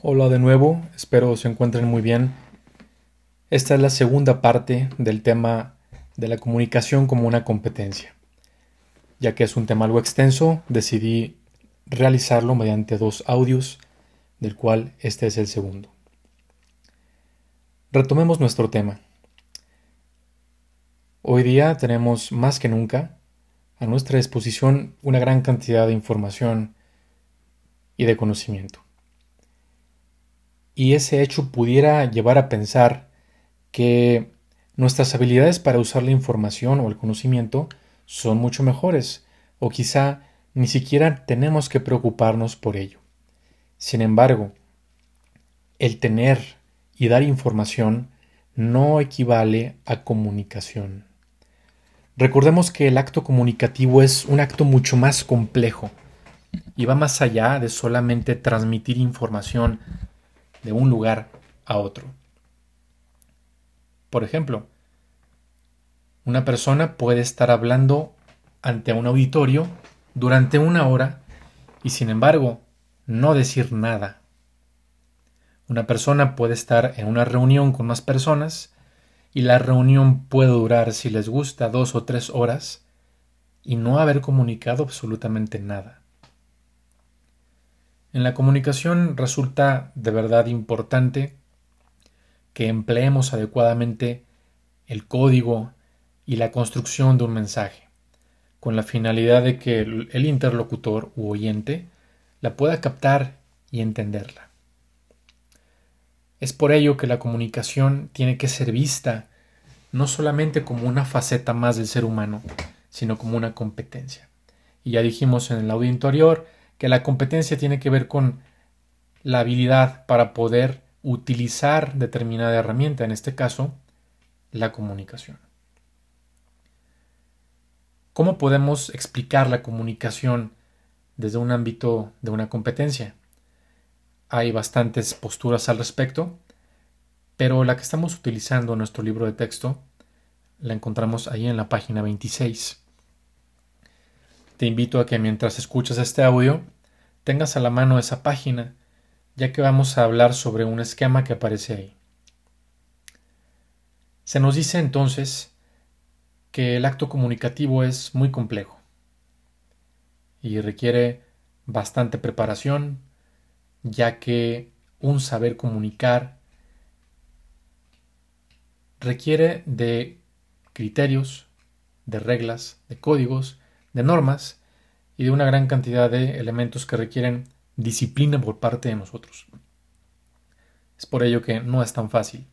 Hola de nuevo, espero se encuentren muy bien. Esta es la segunda parte del tema de la comunicación como una competencia. Ya que es un tema algo extenso, decidí realizarlo mediante dos audios, del cual este es el segundo. Retomemos nuestro tema. Hoy día tenemos más que nunca a nuestra disposición una gran cantidad de información y de conocimiento y ese hecho pudiera llevar a pensar que nuestras habilidades para usar la información o el conocimiento son mucho mejores, o quizá ni siquiera tenemos que preocuparnos por ello. Sin embargo, el tener y dar información no equivale a comunicación. Recordemos que el acto comunicativo es un acto mucho más complejo y va más allá de solamente transmitir información de un lugar a otro. Por ejemplo, una persona puede estar hablando ante un auditorio durante una hora y sin embargo no decir nada. Una persona puede estar en una reunión con más personas y la reunión puede durar, si les gusta, dos o tres horas y no haber comunicado absolutamente nada. En la comunicación resulta de verdad importante que empleemos adecuadamente el código y la construcción de un mensaje, con la finalidad de que el interlocutor u oyente la pueda captar y entenderla. Es por ello que la comunicación tiene que ser vista no solamente como una faceta más del ser humano, sino como una competencia. Y ya dijimos en el audio anterior que la competencia tiene que ver con la habilidad para poder utilizar determinada herramienta, en este caso, la comunicación. ¿Cómo podemos explicar la comunicación desde un ámbito de una competencia? Hay bastantes posturas al respecto, pero la que estamos utilizando en nuestro libro de texto la encontramos ahí en la página 26. Te invito a que mientras escuchas este audio tengas a la mano esa página, ya que vamos a hablar sobre un esquema que aparece ahí. Se nos dice entonces que el acto comunicativo es muy complejo y requiere bastante preparación, ya que un saber comunicar requiere de criterios, de reglas, de códigos, de normas y de una gran cantidad de elementos que requieren disciplina por parte de nosotros. Es por ello que no es tan fácil.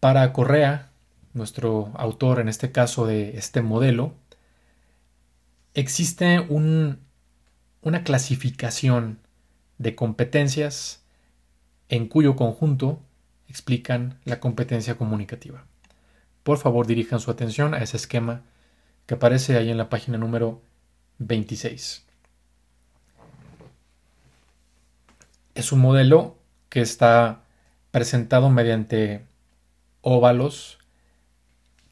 Para Correa, nuestro autor en este caso de este modelo, existe un, una clasificación de competencias en cuyo conjunto explican la competencia comunicativa. Por favor, dirijan su atención a ese esquema que aparece ahí en la página número 26. Es un modelo que está presentado mediante óvalos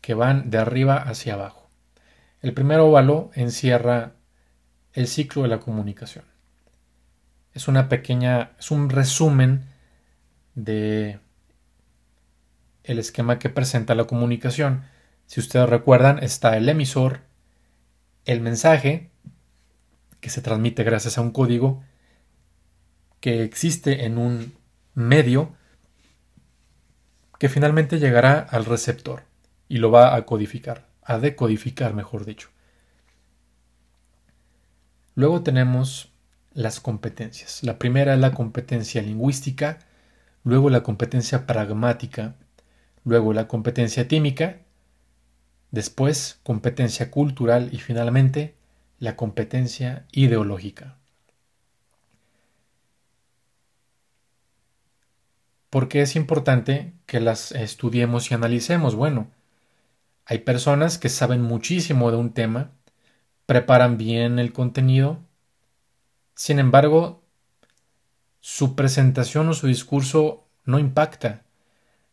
que van de arriba hacia abajo. El primer óvalo encierra el ciclo de la comunicación. Es una pequeña, es un resumen de el esquema que presenta la comunicación si ustedes recuerdan, está el emisor, el mensaje, que se transmite gracias a un código que existe en un medio que finalmente llegará al receptor y lo va a codificar, a decodificar, mejor dicho. Luego tenemos las competencias. La primera es la competencia lingüística, luego la competencia pragmática, luego la competencia tímica después competencia cultural y finalmente la competencia ideológica. ¿Por qué es importante que las estudiemos y analicemos? Bueno, hay personas que saben muchísimo de un tema, preparan bien el contenido, sin embargo, su presentación o su discurso no impacta,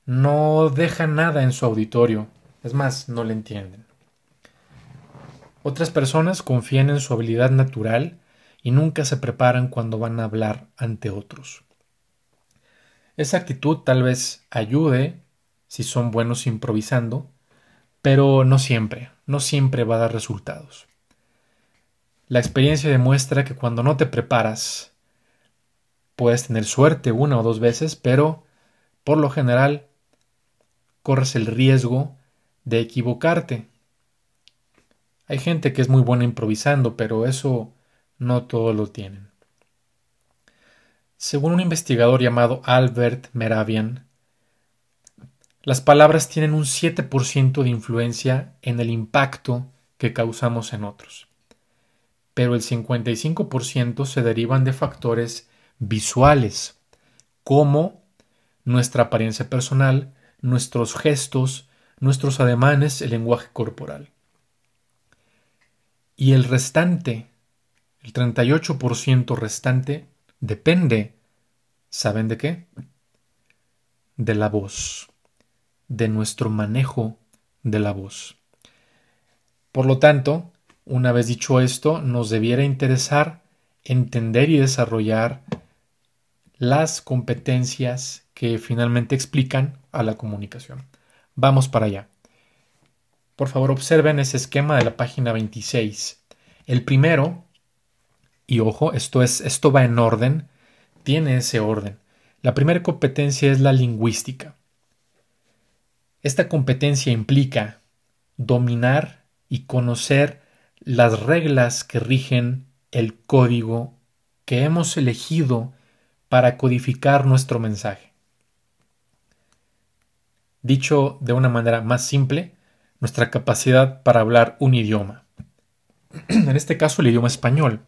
no deja nada en su auditorio, es más, no le entienden. Otras personas confían en su habilidad natural y nunca se preparan cuando van a hablar ante otros. Esa actitud tal vez ayude si son buenos improvisando, pero no siempre, no siempre va a dar resultados. La experiencia demuestra que cuando no te preparas, puedes tener suerte una o dos veces, pero por lo general corres el riesgo de equivocarte. Hay gente que es muy buena improvisando, pero eso no todos lo tienen. Según un investigador llamado Albert Meravian, las palabras tienen un 7% de influencia en el impacto que causamos en otros, pero el 55% se derivan de factores visuales, como nuestra apariencia personal, nuestros gestos, nuestros ademanes, el lenguaje corporal. Y el restante, el 38% restante, depende, ¿saben de qué? De la voz de nuestro manejo de la voz. Por lo tanto, una vez dicho esto, nos debiera interesar entender y desarrollar las competencias que finalmente explican a la comunicación. Vamos para allá. Por favor, observen ese esquema de la página 26. El primero, y ojo, esto, es, esto va en orden, tiene ese orden. La primera competencia es la lingüística. Esta competencia implica dominar y conocer las reglas que rigen el código que hemos elegido para codificar nuestro mensaje. Dicho de una manera más simple, nuestra capacidad para hablar un idioma. en este caso el idioma español.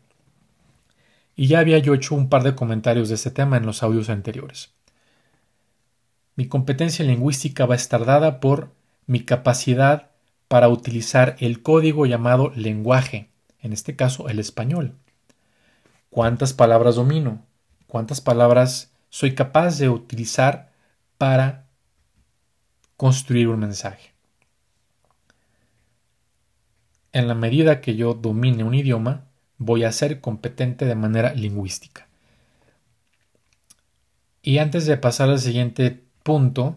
Y ya había yo hecho un par de comentarios de este tema en los audios anteriores. Mi competencia lingüística va a estar dada por mi capacidad para utilizar el código llamado lenguaje, en este caso el español. ¿Cuántas palabras domino? ¿Cuántas palabras soy capaz de utilizar para construir un mensaje? En la medida que yo domine un idioma, voy a ser competente de manera lingüística. Y antes de pasar al siguiente punto,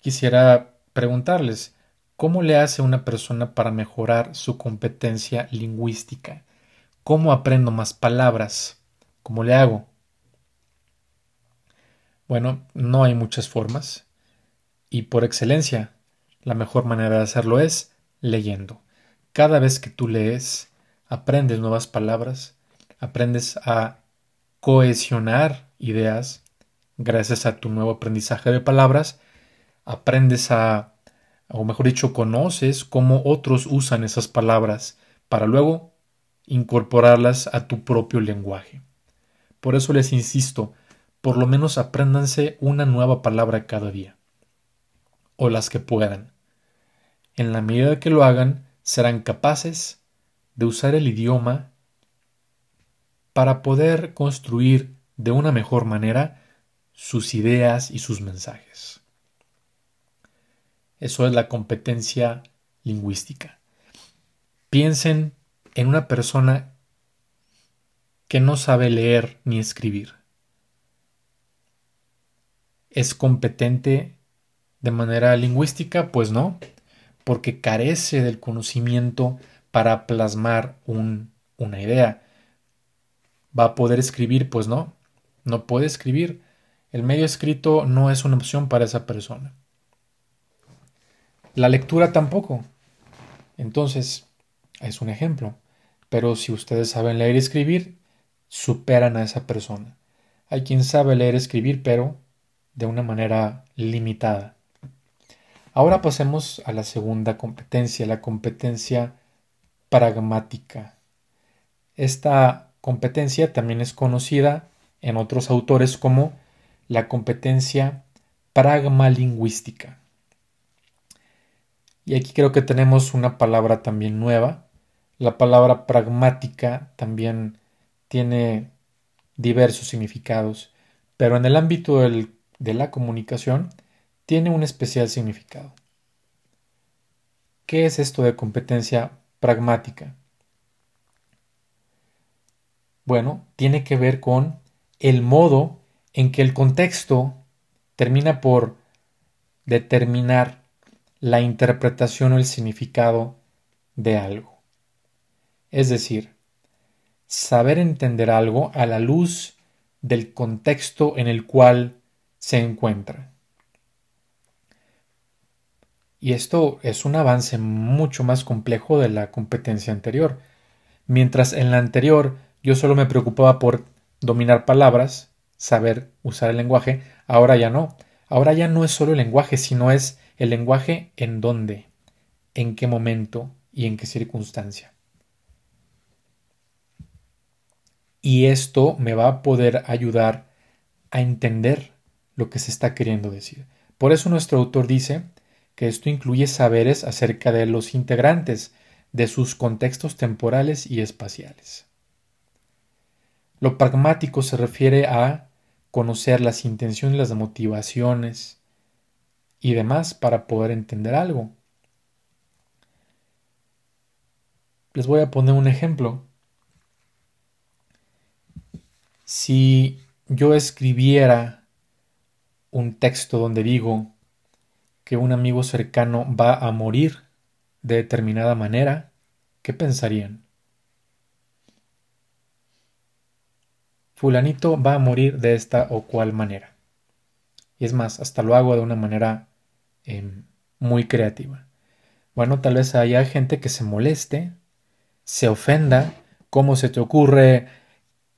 quisiera preguntarles, ¿cómo le hace una persona para mejorar su competencia lingüística? ¿Cómo aprendo más palabras? ¿Cómo le hago? Bueno, no hay muchas formas. Y por excelencia, la mejor manera de hacerlo es leyendo. Cada vez que tú lees, aprendes nuevas palabras, aprendes a cohesionar ideas, gracias a tu nuevo aprendizaje de palabras, aprendes a, o mejor dicho, conoces cómo otros usan esas palabras para luego incorporarlas a tu propio lenguaje. Por eso les insisto, por lo menos apréndanse una nueva palabra cada día, o las que puedan. En la medida que lo hagan, serán capaces de usar el idioma para poder construir de una mejor manera sus ideas y sus mensajes. Eso es la competencia lingüística. Piensen en una persona que no sabe leer ni escribir. ¿Es competente de manera lingüística? Pues no, porque carece del conocimiento para plasmar una idea. ¿Va a poder escribir? Pues no, no puede escribir el medio escrito no es una opción para esa persona. La lectura tampoco. Entonces, es un ejemplo. Pero si ustedes saben leer y escribir, superan a esa persona. Hay quien sabe leer y escribir, pero de una manera limitada. Ahora pasemos a la segunda competencia, la competencia pragmática. Esta competencia también es conocida en otros autores como la competencia pragmalingüística. Y aquí creo que tenemos una palabra también nueva. La palabra pragmática también tiene diversos significados, pero en el ámbito de la comunicación tiene un especial significado. ¿Qué es esto de competencia pragmática? Bueno, tiene que ver con el modo en que el contexto termina por determinar la interpretación o el significado de algo. Es decir, saber entender algo a la luz del contexto en el cual se encuentra. Y esto es un avance mucho más complejo de la competencia anterior. Mientras en la anterior yo solo me preocupaba por dominar palabras, saber usar el lenguaje, ahora ya no. Ahora ya no es solo el lenguaje, sino es el lenguaje en dónde, en qué momento y en qué circunstancia. Y esto me va a poder ayudar a entender lo que se está queriendo decir. Por eso nuestro autor dice que esto incluye saberes acerca de los integrantes, de sus contextos temporales y espaciales. Lo pragmático se refiere a conocer las intenciones, las motivaciones y demás para poder entender algo. Les voy a poner un ejemplo. Si yo escribiera un texto donde digo que un amigo cercano va a morir de determinada manera, ¿qué pensarían? Fulanito va a morir de esta o cual manera. Y es más, hasta lo hago de una manera em, muy creativa. Bueno, tal vez haya gente que se moleste, se ofenda. ¿Cómo se te ocurre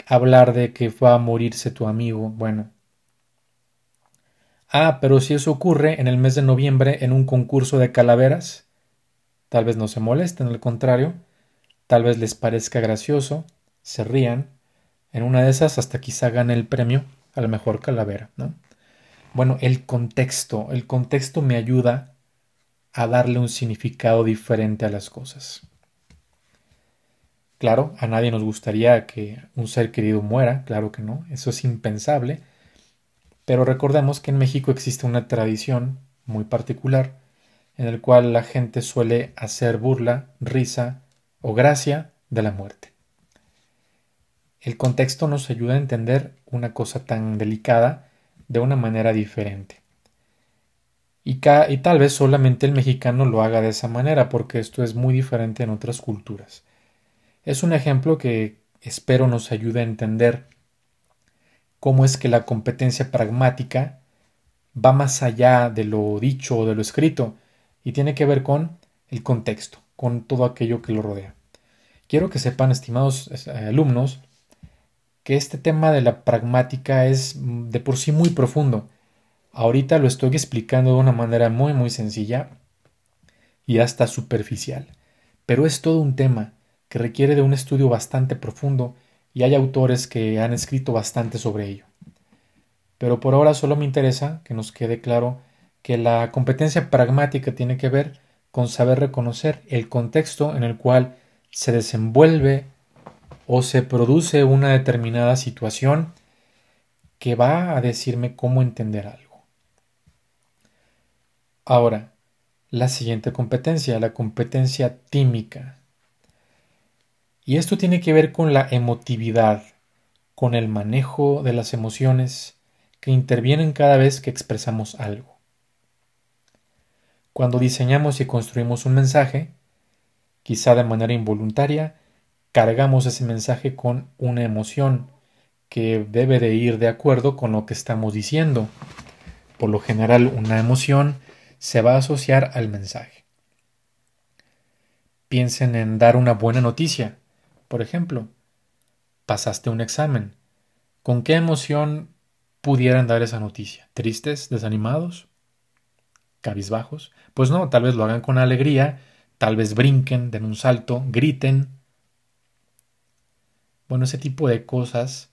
hablar de que va a morirse tu amigo? Bueno, Ah, pero si eso ocurre en el mes de noviembre en un concurso de calaveras, tal vez no se molesten, al contrario, tal vez les parezca gracioso, se rían, en una de esas hasta quizá gane el premio a la mejor calavera, ¿no? Bueno, el contexto, el contexto me ayuda a darle un significado diferente a las cosas. Claro, a nadie nos gustaría que un ser querido muera, claro que no, eso es impensable, pero recordemos que en México existe una tradición muy particular en el cual la gente suele hacer burla, risa o gracia de la muerte. El contexto nos ayuda a entender una cosa tan delicada de una manera diferente. Y, y, tal vez solamente el mexicano lo haga de esa manera, porque esto es muy diferente en otras culturas. Es un ejemplo que espero nos ayude a entender cómo es que la competencia pragmática va más allá de lo dicho o de lo escrito y tiene que ver con el contexto, con todo aquello que lo rodea. Quiero que sepan, estimados eh, alumnos, que este tema de la pragmática es mm, de por sí muy profundo. Ahorita lo estoy explicando de una manera muy muy sencilla y hasta superficial, pero es todo un tema que requiere de un estudio bastante profundo y hay autores que han escrito bastante sobre ello. Pero por ahora solo me interesa que nos quede claro que la competencia pragmática tiene que ver con saber reconocer el contexto en el cual se desenvuelve o se produce una determinada situación que va a decirme cómo entender algo. Ahora, la siguiente competencia, la competencia tímica. Y esto tiene que ver con la emotividad, con el manejo de las emociones que intervienen cada vez que expresamos algo. Cuando diseñamos y construimos un mensaje, quizá de manera involuntaria, cargamos ese mensaje con una emoción que debe de ir de acuerdo con lo que estamos diciendo. Por lo general, una emoción se va a asociar al mensaje. Piensen en dar una buena noticia. Por ejemplo, pasaste un examen. ¿Con qué emoción pudieran dar esa noticia? ¿Tristes? ¿Desanimados? ¿Cabizbajos? Pues no, tal vez lo hagan con alegría, tal vez brinquen, den un salto, griten. Bueno, ese tipo de cosas,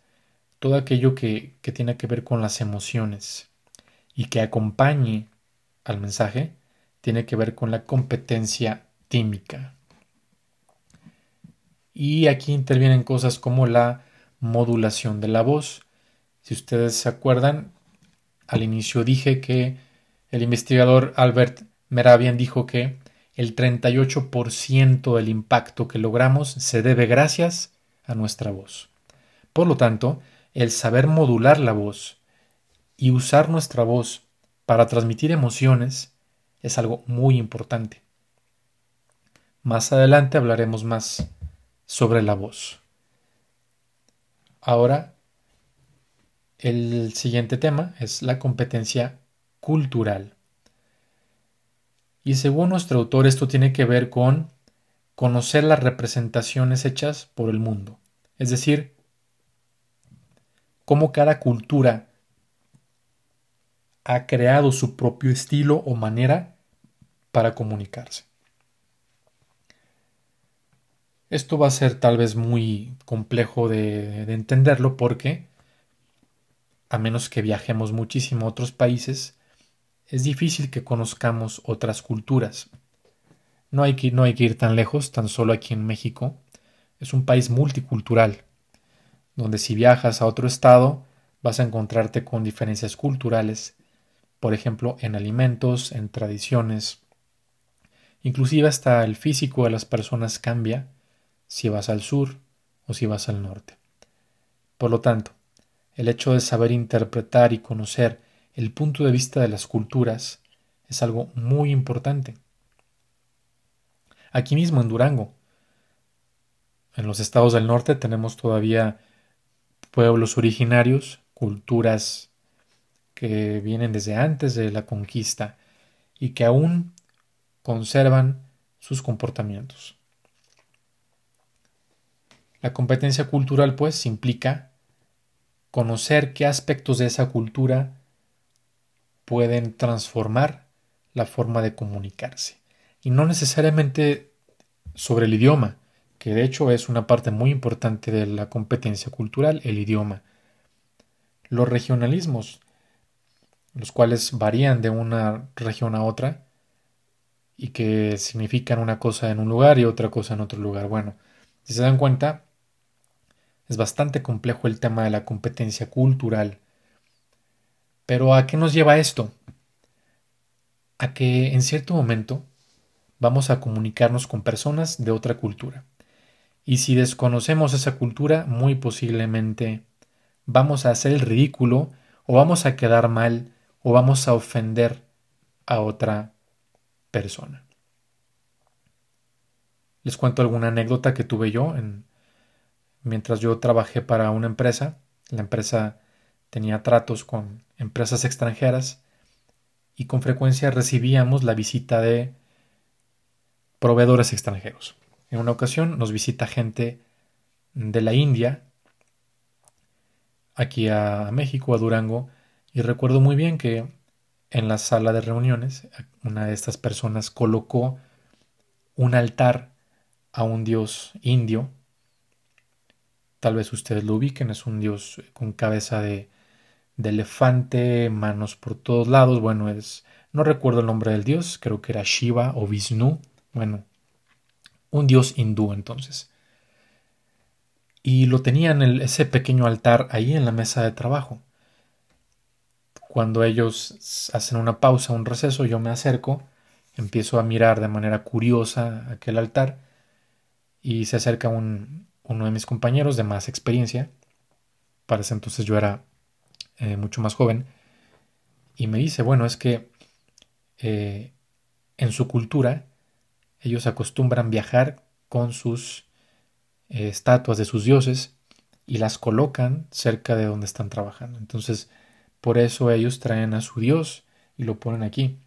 todo aquello que, que tiene que ver con las emociones y que acompañe al mensaje, tiene que ver con la competencia tímica. Y aquí intervienen cosas como la modulación de la voz. Si ustedes se acuerdan, al inicio dije que el investigador Albert Meravian dijo que el 38% del impacto que logramos se debe gracias a nuestra voz. Por lo tanto, el saber modular la voz y usar nuestra voz para transmitir emociones es algo muy importante. Más adelante hablaremos más sobre la voz. Ahora, el siguiente tema es la competencia cultural. Y según nuestro autor, esto tiene que ver con conocer las representaciones hechas por el mundo. Es decir, cómo cada cultura ha creado su propio estilo o manera para comunicarse. Esto va a ser tal vez muy complejo de, de, entenderlo porque, a menos que viajemos muchísimo a otros países, es difícil que conozcamos otras culturas. No hay, que, no hay que ir tan lejos, tan solo aquí en México. Es un país multicultural, donde si viajas a otro estado vas a encontrarte con diferencias culturales por ejemplo, en alimentos, en tradiciones. Inclusive hasta el físico de las personas cambia si vas al sur o si vas al norte. Por lo tanto, el hecho de saber interpretar y conocer el punto de vista de las culturas es algo muy importante. Aquí mismo en Durango, en los estados del norte tenemos todavía pueblos originarios, culturas que vienen desde antes de la conquista y que aún conservan sus comportamientos. La competencia cultural, pues, implica conocer qué aspectos de esa cultura pueden transformar la forma de comunicarse. Y no necesariamente sobre el idioma, que de hecho es una parte muy importante de la competencia cultural, el idioma. Los regionalismos los cuales varían de una región a otra y que significan una cosa en un lugar y otra cosa en otro lugar. Bueno, si se dan cuenta, es bastante complejo el tema de la competencia cultural. Pero ¿a qué nos lleva esto? A que en cierto momento vamos a comunicarnos con personas de otra cultura. Y si desconocemos esa cultura, muy posiblemente vamos a hacer el ridículo o vamos a quedar mal o vamos a ofender a otra persona. Les cuento alguna anécdota que tuve yo en, mientras yo trabajé para una empresa. La empresa tenía tratos con empresas extranjeras y con frecuencia recibíamos la visita de proveedores extranjeros. En una ocasión nos visita gente de la India aquí a México, a Durango, y recuerdo muy bien que en la sala de reuniones una de estas personas colocó un altar a un dios indio. Tal vez ustedes lo ubiquen, es un dios con cabeza de, de elefante, manos por todos lados. Bueno, es, no recuerdo el nombre del dios, creo que era Shiva o Vishnu. Bueno, un dios hindú entonces. Y lo tenían ese pequeño altar ahí en la mesa de trabajo. Cuando ellos hacen una pausa, un receso, yo me acerco, empiezo a mirar de manera curiosa aquel altar y se acerca un, uno de mis compañeros de más experiencia. Para ese entonces yo era eh, mucho más joven y me dice, bueno, es que eh, en su cultura ellos acostumbran viajar con sus eh, estatuas de sus dioses y las colocan cerca de donde están trabajando. Entonces, por eso ellos traen a su Dios y lo ponen aquí.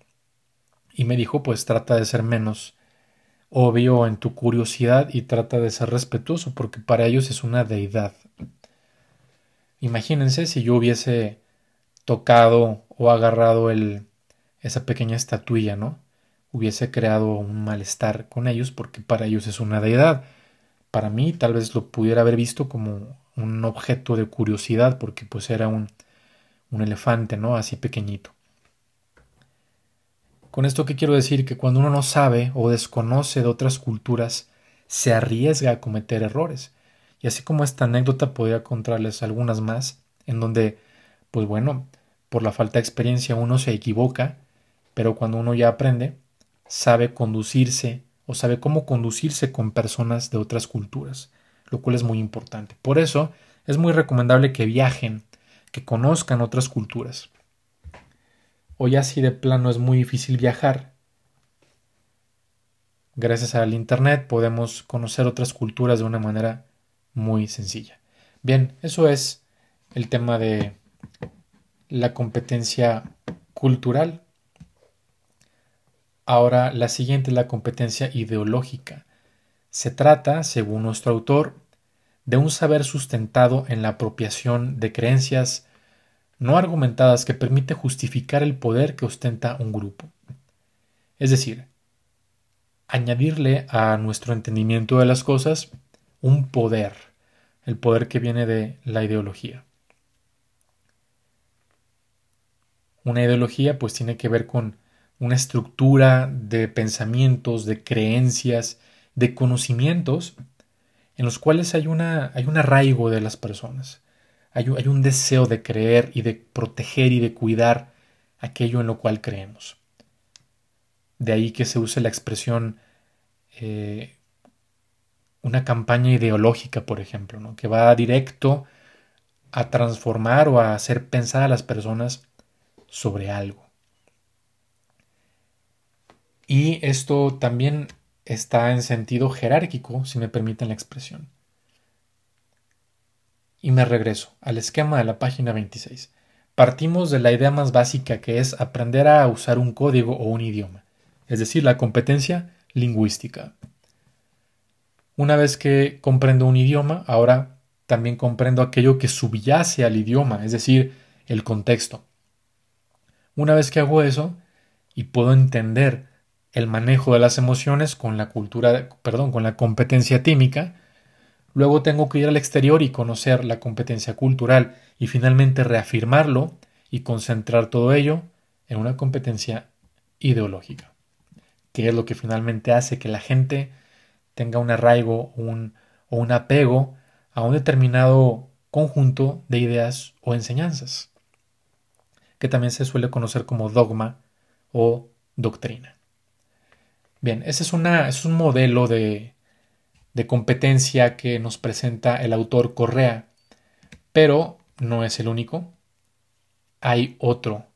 Y me dijo, pues trata de ser menos obvio en tu curiosidad y trata de ser respetuoso, porque para ellos es una deidad. Imagínense si yo hubiese tocado o agarrado el, esa pequeña estatuilla, ¿no? Hubiese creado un malestar con ellos porque para ellos es una deidad. Para mí tal vez lo pudiera haber visto como un objeto de curiosidad porque pues era un, un elefante, ¿no? Así pequeñito. Con esto que quiero decir que cuando uno no sabe o desconoce de otras culturas, se arriesga a cometer errores. Y así como esta anécdota podría contarles algunas más, en donde, pues bueno, por la falta de experiencia uno se equivoca, pero cuando uno ya aprende, sabe conducirse o sabe cómo conducirse con personas de otras culturas, lo cual es muy importante. Por eso es muy recomendable que viajen que conozcan otras culturas. O ya si de plano es muy difícil viajar, gracias al Internet podemos conocer otras culturas de una manera muy sencilla. Bien, eso es el tema de la competencia cultural. Ahora la siguiente es la competencia ideológica. Se trata, según nuestro autor, de un saber sustentado en la apropiación de creencias no argumentadas que permite justificar el poder que ostenta un grupo. Es decir, añadirle a nuestro entendimiento de las cosas un poder, el poder que viene de la ideología. Una ideología pues tiene que ver con una estructura de pensamientos, de creencias, de conocimientos en los cuales hay, una, hay un arraigo de las personas. Hay, un deseo de creer y de proteger y de cuidar aquello en lo cual creemos. De ahí que se use la expresión eh, una campaña ideológica, por ejemplo, ¿no? que va directo a transformar o a hacer pensar a las personas sobre algo. Y esto también está en sentido jerárquico, si me permiten la expresión. Y me regreso al esquema de la página 26. Partimos de la idea más básica que es aprender a usar un código o un idioma, es decir, la competencia lingüística. Una vez que comprendo un idioma, ahora también comprendo aquello que subyace al idioma, es decir, el contexto. Una vez que hago eso y puedo entender el manejo de las emociones con la cultura, perdón, con la competencia tímica, luego tengo que ir al exterior y conocer la competencia cultural y finalmente reafirmarlo y concentrar todo ello en una competencia ideológica, que es lo que finalmente hace que la gente tenga un arraigo un, o un apego a un determinado conjunto de ideas o enseñanzas, que también se suele conocer como dogma o doctrina. Bien, ese es, una, es un modelo de, de competencia que nos presenta el autor Correa, pero no es el único. Hay otro,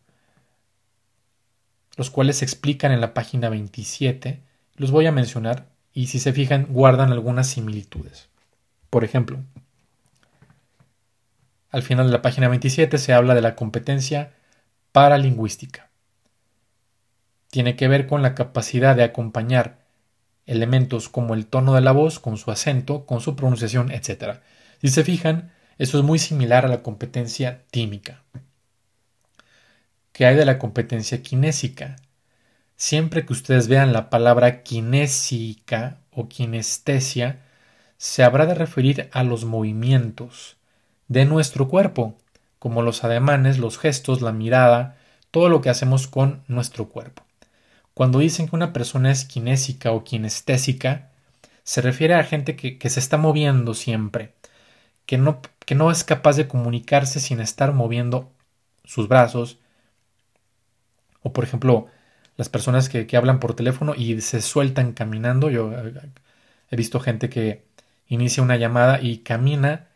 los cuales se explican en la página 27. Los voy a mencionar y si se fijan guardan algunas similitudes. Por ejemplo, al final de la página 27 se habla de la competencia paralingüística tiene que ver con la capacidad de acompañar elementos como el tono de la voz con su acento, con su pronunciación, etc. Si se fijan, eso es muy similar a la competencia tímica. ¿Qué hay de la competencia kinésica? Siempre que ustedes vean la palabra kinésica o kinestesia, se habrá de referir a los movimientos de nuestro cuerpo, como los ademanes, los gestos, la mirada, todo lo que hacemos con nuestro cuerpo. Cuando dicen que una persona es kinésica o kinestésica, se refiere a gente que, se está moviendo siempre, que no, es capaz de comunicarse sin estar moviendo sus brazos. O por ejemplo, las personas que, hablan por teléfono y se sueltan caminando. Yo eh, he visto gente que inicia una llamada y camina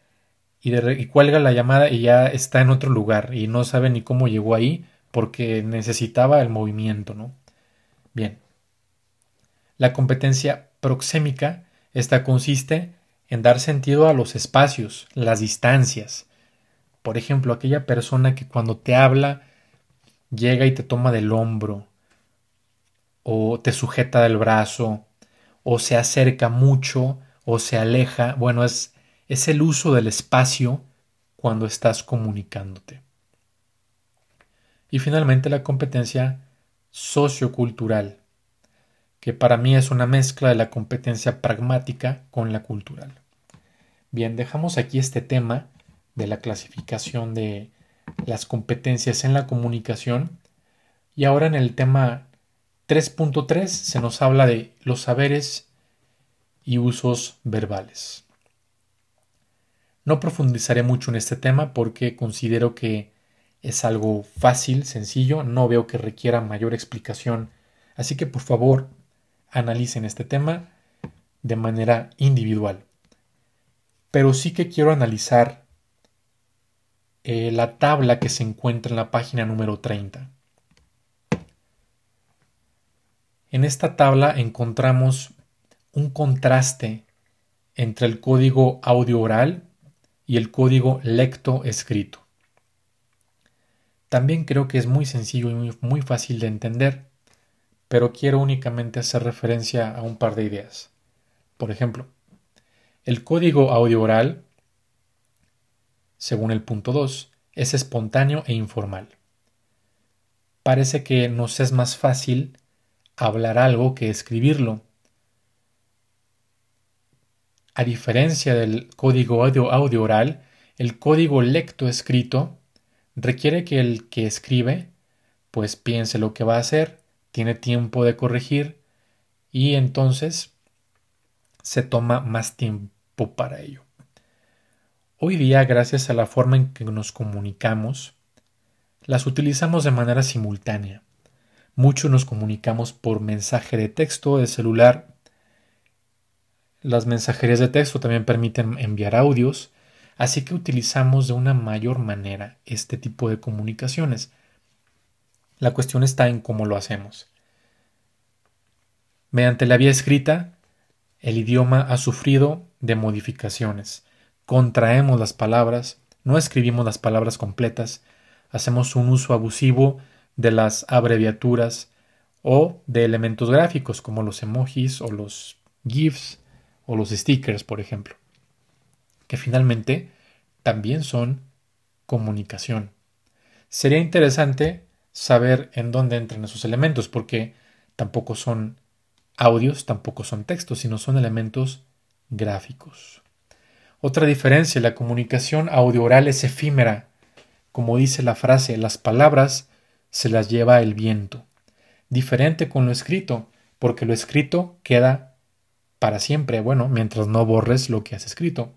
y, y, cuelga la llamada y ya está en otro lugar y no sabe ni cómo llegó ahí porque necesitaba el movimiento, ¿no? Bien. La competencia proxémica, esta consiste en dar sentido a los espacios, las distancias. Por ejemplo, aquella persona que cuando te habla llega y te toma del hombro, o te sujeta del brazo, o se acerca mucho, o se aleja. Bueno, es, es el uso del espacio cuando estás comunicándote. Y finalmente la competencia sociocultural, que para mí es una mezcla de la competencia pragmática con la cultural. Bien, dejamos aquí este tema de la clasificación de las competencias en la comunicación y ahora en el tema 3.3 se nos habla de los saberes y usos verbales. No profundizaré mucho en este tema porque considero que es algo fácil, sencillo, no veo que requiera mayor explicación, así que por favor analicen este tema de manera individual. Pero sí que quiero analizar eh, la tabla que se encuentra en la página número 30. En esta tabla encontramos un contraste entre el código audio oral y el código lecto escrito. También creo que es muy sencillo y muy, fácil de entender, pero quiero únicamente hacer referencia a un par de ideas. Por ejemplo, el código audio oral, según el punto 2, es espontáneo e informal. Parece que nos es más fácil hablar algo que escribirlo. A diferencia del código audio, audio oral, el código lecto escrito requiere que el que escribe pues piense lo que va a hacer, tiene tiempo de corregir y entonces se toma más tiempo para ello. Hoy día, gracias a la forma en que nos comunicamos, las utilizamos de manera simultánea. Muchos nos comunicamos por mensaje de texto de celular. Las mensajerías de texto también permiten enviar audios Así que utilizamos de una mayor manera este tipo de comunicaciones. La cuestión está en cómo lo hacemos. Mediante la vía escrita, el idioma ha sufrido de modificaciones. Contraemos las palabras, no escribimos las palabras completas, hacemos un uso abusivo de las abreviaturas o de elementos gráficos como los emojis o los GIFs o los stickers, por ejemplo que finalmente también son comunicación. Sería interesante saber en dónde entran esos elementos, porque tampoco son audios, tampoco son textos, sino son elementos gráficos. Otra diferencia, la comunicación audio-oral es efímera. Como dice la frase, las palabras se las lleva el viento. Diferente con lo escrito, porque lo escrito queda para siempre, bueno, mientras no borres lo que has escrito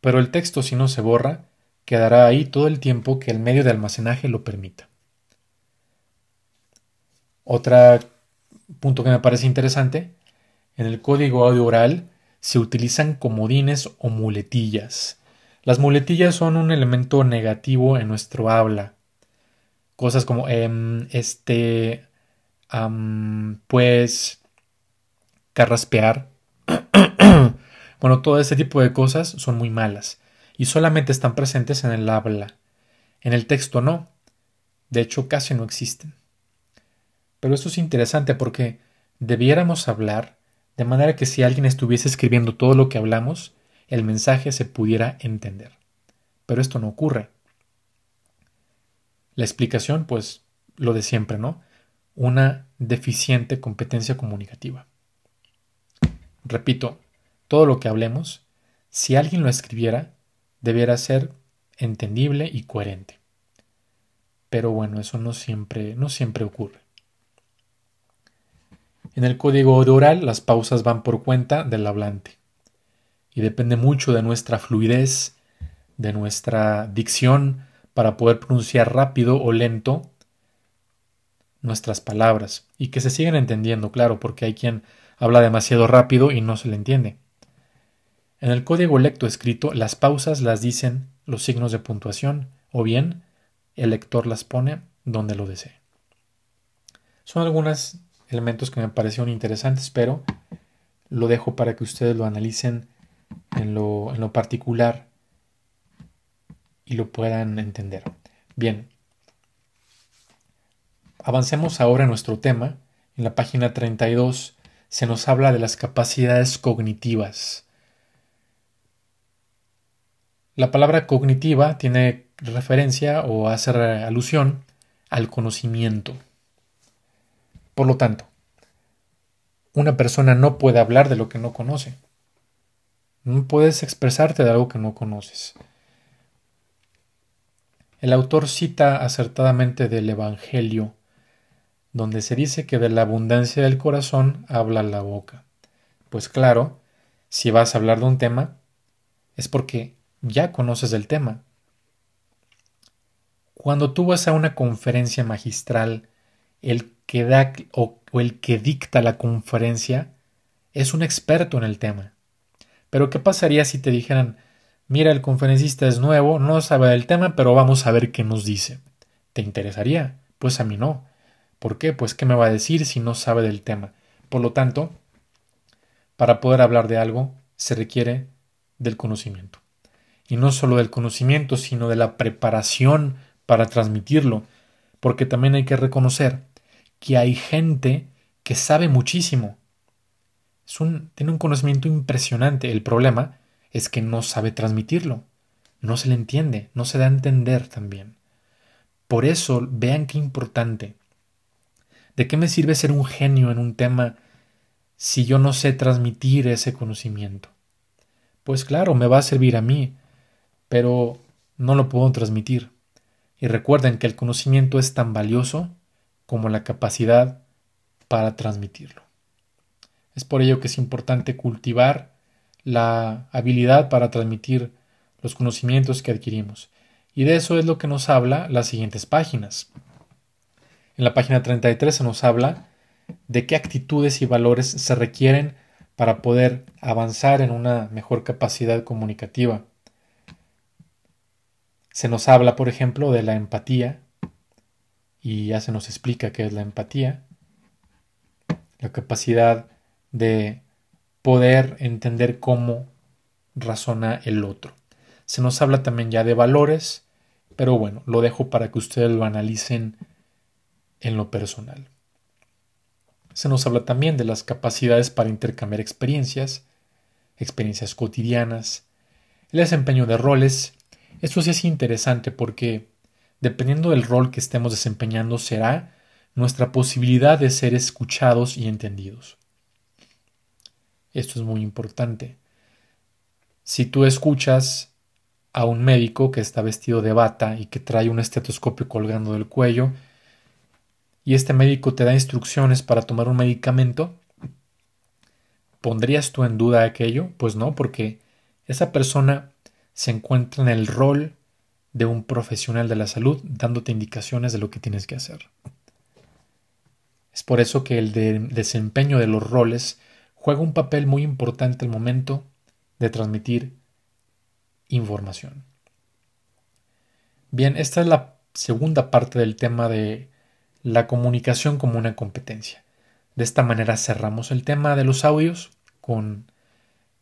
pero el texto si no se borra, quedará ahí todo el tiempo que el medio de almacenaje lo permita. Otro punto que me parece interesante, en el código audio oral se utilizan comodines o muletillas. Las muletillas son un elemento negativo en nuestro habla. Cosas como em, este, pues, carraspear, bueno, todo ese tipo de cosas son muy malas y solamente están presentes en el habla. En el texto no. De hecho, casi no existen. Pero esto es interesante porque debiéramos hablar de manera que si alguien estuviese escribiendo todo lo que hablamos, el mensaje se pudiera entender. Pero esto no ocurre. La explicación, pues, lo de siempre, ¿no? Una deficiente competencia comunicativa. Repito, todo lo que hablemos, si alguien lo escribiera, debiera ser entendible y coherente. Pero bueno, eso no siempre, no siempre ocurre. En el código oral las pausas van por cuenta del hablante y depende mucho de nuestra fluidez, de nuestra dicción para poder pronunciar rápido o lento nuestras palabras y que se sigan entendiendo, claro, porque hay quien habla demasiado rápido y no se le entiende. En el código lecto escrito, las pausas las dicen los signos de puntuación o bien el lector las pone donde lo desee. Son algunos elementos que me parecieron interesantes, pero lo dejo para que ustedes lo analicen en lo, en lo particular y lo puedan entender. Bien, avancemos ahora en nuestro tema. En la página 32 se nos habla de las capacidades cognitivas. La palabra cognitiva tiene referencia o hace alusión al conocimiento. Por lo tanto, una persona no puede hablar de lo que no conoce. No puedes expresarte de algo que no conoces. El autor cita acertadamente del Evangelio, donde se dice que de la abundancia del corazón habla la boca. Pues claro, si vas a hablar de un tema, es porque ya conoces el tema. Cuando tú vas a una conferencia magistral, el que da o, el que dicta la conferencia es un experto en el tema. Pero ¿qué pasaría si te dijeran, mira, el conferencista es nuevo, no sabe del tema, pero vamos a ver qué nos dice? ¿Te interesaría? Pues a mí no, ¿Por qué? Pues qué me va a decir si no sabe del tema. Por lo tanto, para poder hablar de algo se requiere del conocimiento. Y no solo del conocimiento, sino de la preparación para transmitirlo. Porque también hay que reconocer que hay gente que sabe muchísimo. tiene un conocimiento impresionante. El problema es que no sabe transmitirlo. No se le entiende, no se da a entender también. Por eso, vean qué importante. ¿De qué me sirve ser un genio en un tema si yo no sé transmitir ese conocimiento? Pues claro, me va a servir a mí, pero no lo puedo transmitir. Y recuerden que el conocimiento es tan valioso como la capacidad para transmitirlo. Es por ello que es importante cultivar la habilidad para transmitir los conocimientos que adquirimos. Y de eso es lo que nos habla las siguientes páginas. En la página 33 se nos habla de qué actitudes y valores se requieren para poder avanzar en una mejor capacidad comunicativa. Se nos habla, por ejemplo, de la empatía, y ya se nos explica qué es la empatía, la capacidad de poder entender cómo razona el otro. Se nos habla también ya de valores, pero bueno, lo dejo para que ustedes lo analicen en lo personal. Se nos habla también de las capacidades para intercambiar experiencias, experiencias cotidianas, el desempeño de roles. Esto sí es interesante porque dependiendo del rol que estemos desempeñando será nuestra posibilidad de ser escuchados y entendidos. Esto es muy importante. Si tú escuchas a un médico que está vestido de bata y que trae un estetoscopio colgando del cuello, y este médico te da instrucciones para tomar un medicamento, ¿pondrías tú en duda aquello? Pues no, porque esa persona se encuentra en el rol de un profesional de la salud dándote indicaciones de lo que tienes que hacer. Es por eso que el desempeño de los roles juega un papel muy importante al momento de transmitir información. Bien, esta es la segunda parte del tema de la comunicación como una competencia. De esta manera cerramos el tema de los audios con,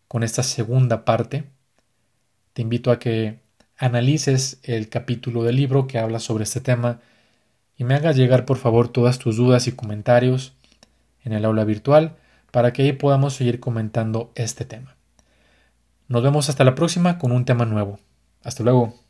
con esta segunda parte. Te invito a que analices el capítulo del libro que habla sobre este tema y me hagas llegar por favor todas tus dudas y comentarios en el aula virtual para que ahí podamos seguir comentando este tema. Nos vemos hasta la próxima con un tema nuevo. Hasta luego.